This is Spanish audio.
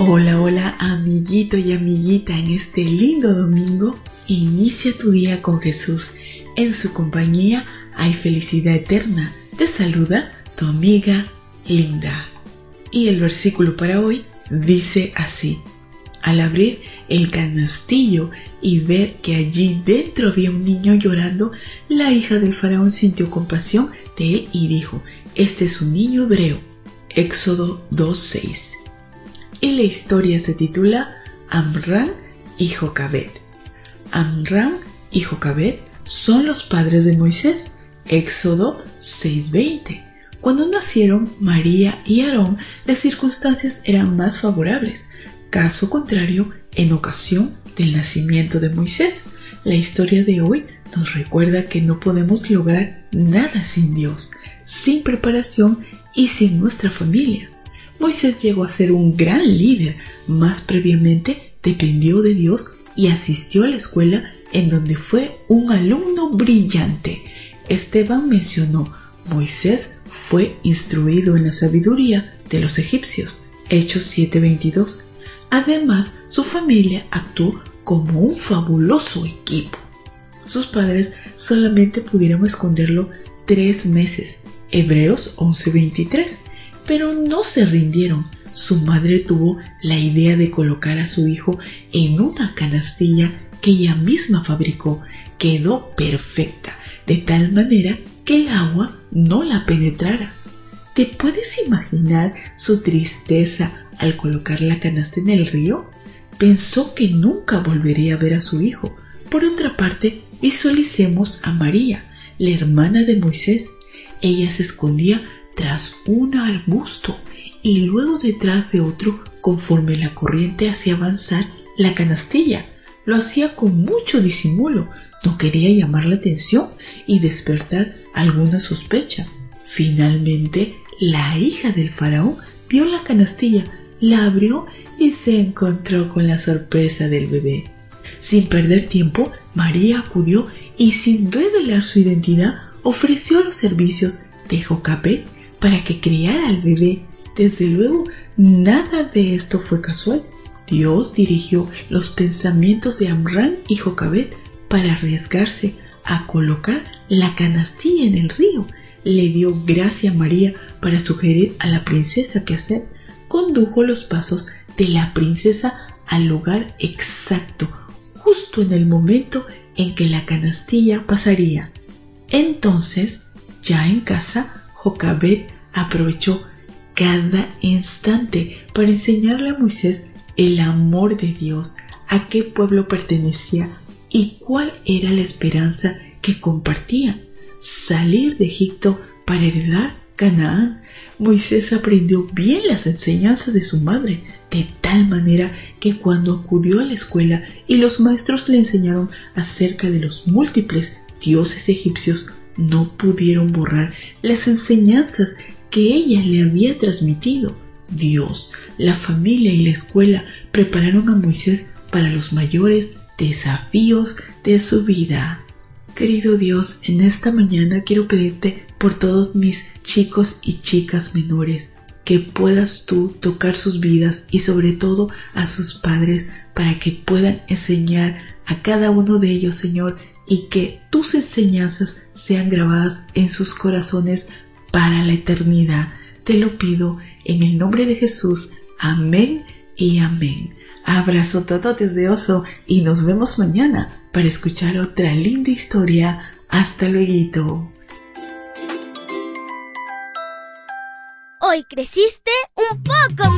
Hola, hola, amiguito y amiguita en este lindo domingo Inicia tu día con Jesús. En su compañía hay felicidad eterna. Te saluda tu amiga Linda. Y el versículo para hoy dice así. Al abrir el canastillo y ver que allí dentro había un niño llorando, la hija del faraón sintió compasión de él y dijo, este es un niño hebreo. Éxodo 2.6. Y la historia se titula Amran y Jocabet. Amram y Jocabet son los padres de Moisés. Éxodo 6:20. Cuando nacieron María y Aarón, las circunstancias eran más favorables. Caso contrario, en ocasión del nacimiento de Moisés, la historia de hoy nos recuerda que no podemos lograr nada sin Dios, sin preparación y sin nuestra familia. Moisés llegó a ser un gran líder, más previamente dependió de Dios y asistió a la escuela en donde fue un alumno brillante. Esteban mencionó, Moisés fue instruido en la sabiduría de los egipcios. Hechos 7:22. Además, su familia actuó como un fabuloso equipo. Sus padres solamente pudieron esconderlo tres meses. Hebreos 11:23. Pero no se rindieron su madre tuvo la idea de colocar a su hijo en una canastilla que ella misma fabricó. Quedó perfecta, de tal manera que el agua no la penetrara. ¿Te puedes imaginar su tristeza al colocar la canasta en el río? Pensó que nunca volvería a ver a su hijo. Por otra parte, visualicemos a María, la hermana de Moisés. Ella se escondía tras un arbusto y luego detrás de otro conforme la corriente hacía avanzar la canastilla. Lo hacía con mucho disimulo, no quería llamar la atención y despertar alguna sospecha. Finalmente, la hija del faraón vio la canastilla, la abrió y se encontró con la sorpresa del bebé. Sin perder tiempo, María acudió y sin revelar su identidad ofreció los servicios de Jocapé para que criara al bebé desde luego, nada de esto fue casual. Dios dirigió los pensamientos de Amran y Jocabet para arriesgarse a colocar la canastilla en el río. Le dio gracia a María para sugerir a la princesa qué hacer. Condujo los pasos de la princesa al lugar exacto, justo en el momento en que la canastilla pasaría. Entonces, ya en casa, Jocabet aprovechó cada instante para enseñarle a Moisés el amor de Dios, a qué pueblo pertenecía y cuál era la esperanza que compartía. Salir de Egipto para heredar Canaán. Moisés aprendió bien las enseñanzas de su madre, de tal manera que cuando acudió a la escuela y los maestros le enseñaron acerca de los múltiples dioses egipcios, no pudieron borrar las enseñanzas que ella le había transmitido. Dios, la familia y la escuela prepararon a Moisés para los mayores desafíos de su vida. Querido Dios, en esta mañana quiero pedirte por todos mis chicos y chicas menores, que puedas tú tocar sus vidas y sobre todo a sus padres para que puedan enseñar a cada uno de ellos, Señor, y que tus enseñanzas sean grabadas en sus corazones para la eternidad. Te lo pido en el nombre de Jesús. Amén y amén. Abrazo todo desde oso y nos vemos mañana para escuchar otra linda historia. Hasta luego. Hoy creciste un poco más.